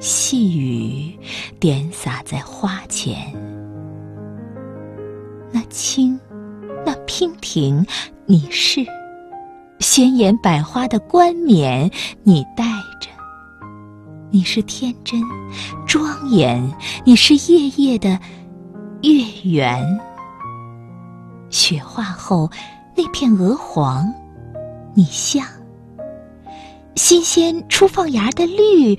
细雨点洒在花前，那清，那娉婷，你是鲜艳百花的冠冕，你戴着；你是天真庄严，你是夜夜的月圆。雪化后那片鹅黄，你像新鲜初放芽的绿。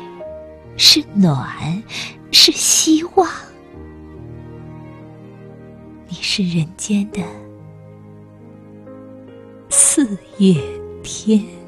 是暖，是希望。你是人间的四月天。